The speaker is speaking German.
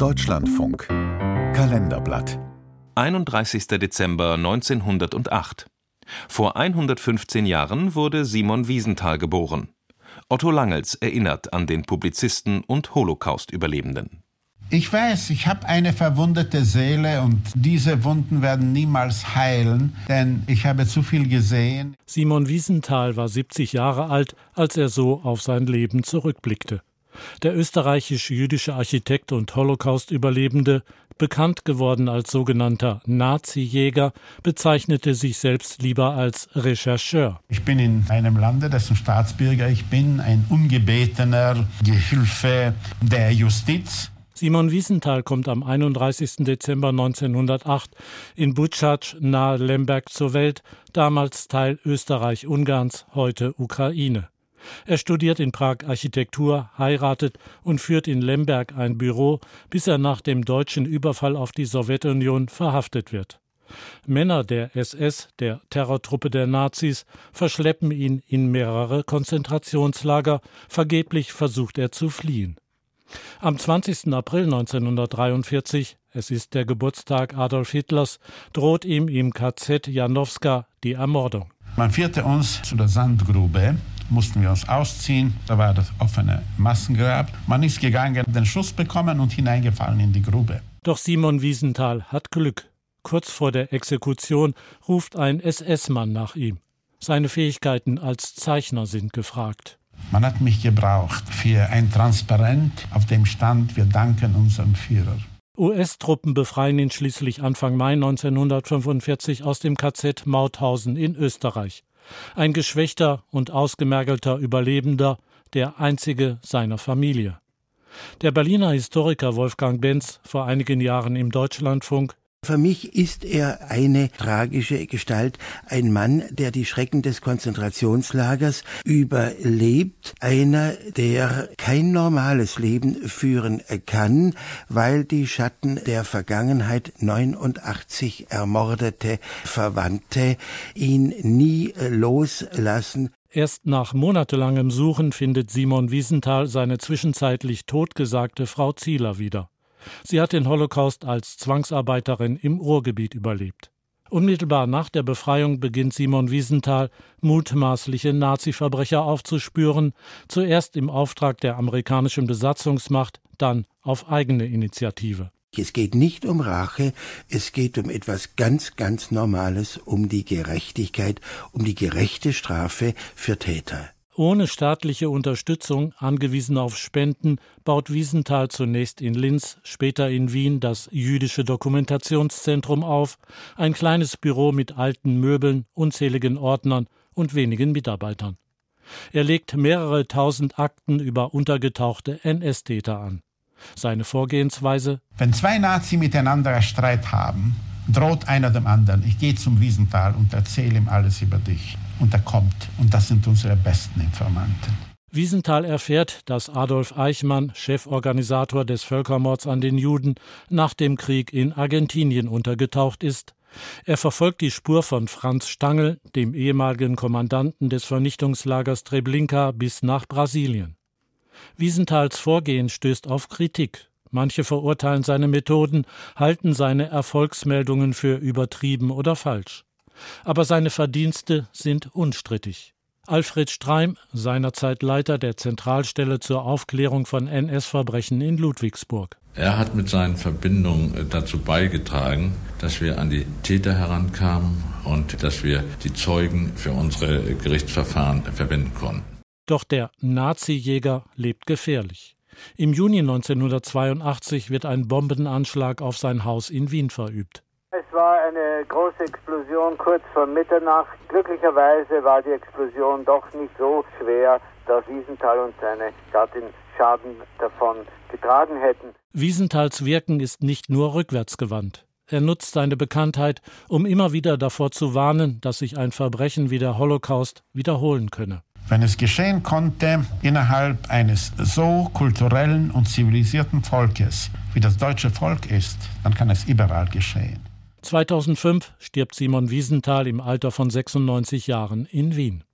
Deutschlandfunk Kalenderblatt 31. Dezember 1908. Vor 115 Jahren wurde Simon Wiesenthal geboren. Otto Langels erinnert an den Publizisten und Holocaust-Überlebenden. Ich weiß, ich habe eine verwundete Seele und diese Wunden werden niemals heilen, denn ich habe zu viel gesehen. Simon Wiesenthal war 70 Jahre alt, als er so auf sein Leben zurückblickte. Der österreichisch-jüdische Architekt und Holocaust-Überlebende, bekannt geworden als sogenannter Nazi-Jäger, bezeichnete sich selbst lieber als Rechercheur. Ich bin in einem Lande, dessen Staatsbürger ich bin, ein ungebetener Gehilfe der Justiz. Simon Wiesenthal kommt am 31. Dezember 1908 in Butschatsch nahe Lemberg zur Welt, damals Teil Österreich-Ungarns, heute Ukraine. Er studiert in Prag Architektur, heiratet und führt in Lemberg ein Büro, bis er nach dem deutschen Überfall auf die Sowjetunion verhaftet wird. Männer der SS, der Terrortruppe der Nazis, verschleppen ihn in mehrere Konzentrationslager, vergeblich versucht er zu fliehen. Am 20. April 1943, es ist der Geburtstag Adolf Hitlers, droht ihm im KZ Janowska die Ermordung. Man führte uns zu der Sandgrube mussten wir uns ausziehen. Da war das offene Massengrab. Man ist gegangen, den Schuss bekommen und hineingefallen in die Grube. Doch Simon Wiesenthal hat Glück. Kurz vor der Exekution ruft ein SS-Mann nach ihm. Seine Fähigkeiten als Zeichner sind gefragt. Man hat mich gebraucht für ein Transparent, auf dem stand, wir danken unserem Führer. US-Truppen befreien ihn schließlich Anfang Mai 1945 aus dem KZ Mauthausen in Österreich. Ein geschwächter und ausgemergelter Überlebender, der einzige seiner Familie. Der Berliner Historiker Wolfgang Benz vor einigen Jahren im Deutschlandfunk für mich ist er eine tragische Gestalt, ein Mann, der die Schrecken des Konzentrationslagers überlebt, einer, der kein normales Leben führen kann, weil die Schatten der Vergangenheit 89 ermordete Verwandte ihn nie loslassen. Erst nach monatelangem Suchen findet Simon Wiesenthal seine zwischenzeitlich totgesagte Frau Zieler wieder. Sie hat den Holocaust als Zwangsarbeiterin im Ruhrgebiet überlebt. Unmittelbar nach der Befreiung beginnt Simon Wiesenthal, mutmaßliche Nazi-Verbrecher aufzuspüren, zuerst im Auftrag der amerikanischen Besatzungsmacht, dann auf eigene Initiative. Es geht nicht um Rache, es geht um etwas ganz, ganz Normales, um die Gerechtigkeit, um die gerechte Strafe für Täter. Ohne staatliche Unterstützung, angewiesen auf Spenden, baut Wiesenthal zunächst in Linz, später in Wien das Jüdische Dokumentationszentrum auf, ein kleines Büro mit alten Möbeln, unzähligen Ordnern und wenigen Mitarbeitern. Er legt mehrere tausend Akten über untergetauchte NS-Täter an. Seine Vorgehensweise Wenn zwei Nazi miteinander Streit haben, droht einer dem anderen, ich gehe zum Wiesenthal und erzähle ihm alles über dich und er kommt. Und das sind unsere besten Informanten. Wiesenthal erfährt, dass Adolf Eichmann, Cheforganisator des Völkermords an den Juden, nach dem Krieg in Argentinien untergetaucht ist. Er verfolgt die Spur von Franz Stangl, dem ehemaligen Kommandanten des Vernichtungslagers Treblinka, bis nach Brasilien. Wiesenthals Vorgehen stößt auf Kritik. Manche verurteilen seine Methoden, halten seine Erfolgsmeldungen für übertrieben oder falsch aber seine Verdienste sind unstrittig. Alfred Streim, seinerzeit Leiter der Zentralstelle zur Aufklärung von NS-Verbrechen in Ludwigsburg. Er hat mit seinen Verbindungen äh, dazu beigetragen, dass wir an die Täter herankamen und dass wir die Zeugen für unsere Gerichtsverfahren verwenden konnten. Doch der Nazi-Jäger lebt gefährlich. Im Juni 1982 wird ein Bombenanschlag auf sein Haus in Wien verübt. Es war eine große Explosion kurz vor Mitternacht. Glücklicherweise war die Explosion doch nicht so schwer, dass Wiesenthal und seine Gattin Schaden davon getragen hätten. Wiesenthals Wirken ist nicht nur rückwärtsgewandt. Er nutzt seine Bekanntheit, um immer wieder davor zu warnen, dass sich ein Verbrechen wie der Holocaust wiederholen könne. Wenn es geschehen konnte innerhalb eines so kulturellen und zivilisierten Volkes, wie das deutsche Volk ist, dann kann es überall geschehen. 2005 stirbt Simon Wiesenthal im Alter von 96 Jahren in Wien.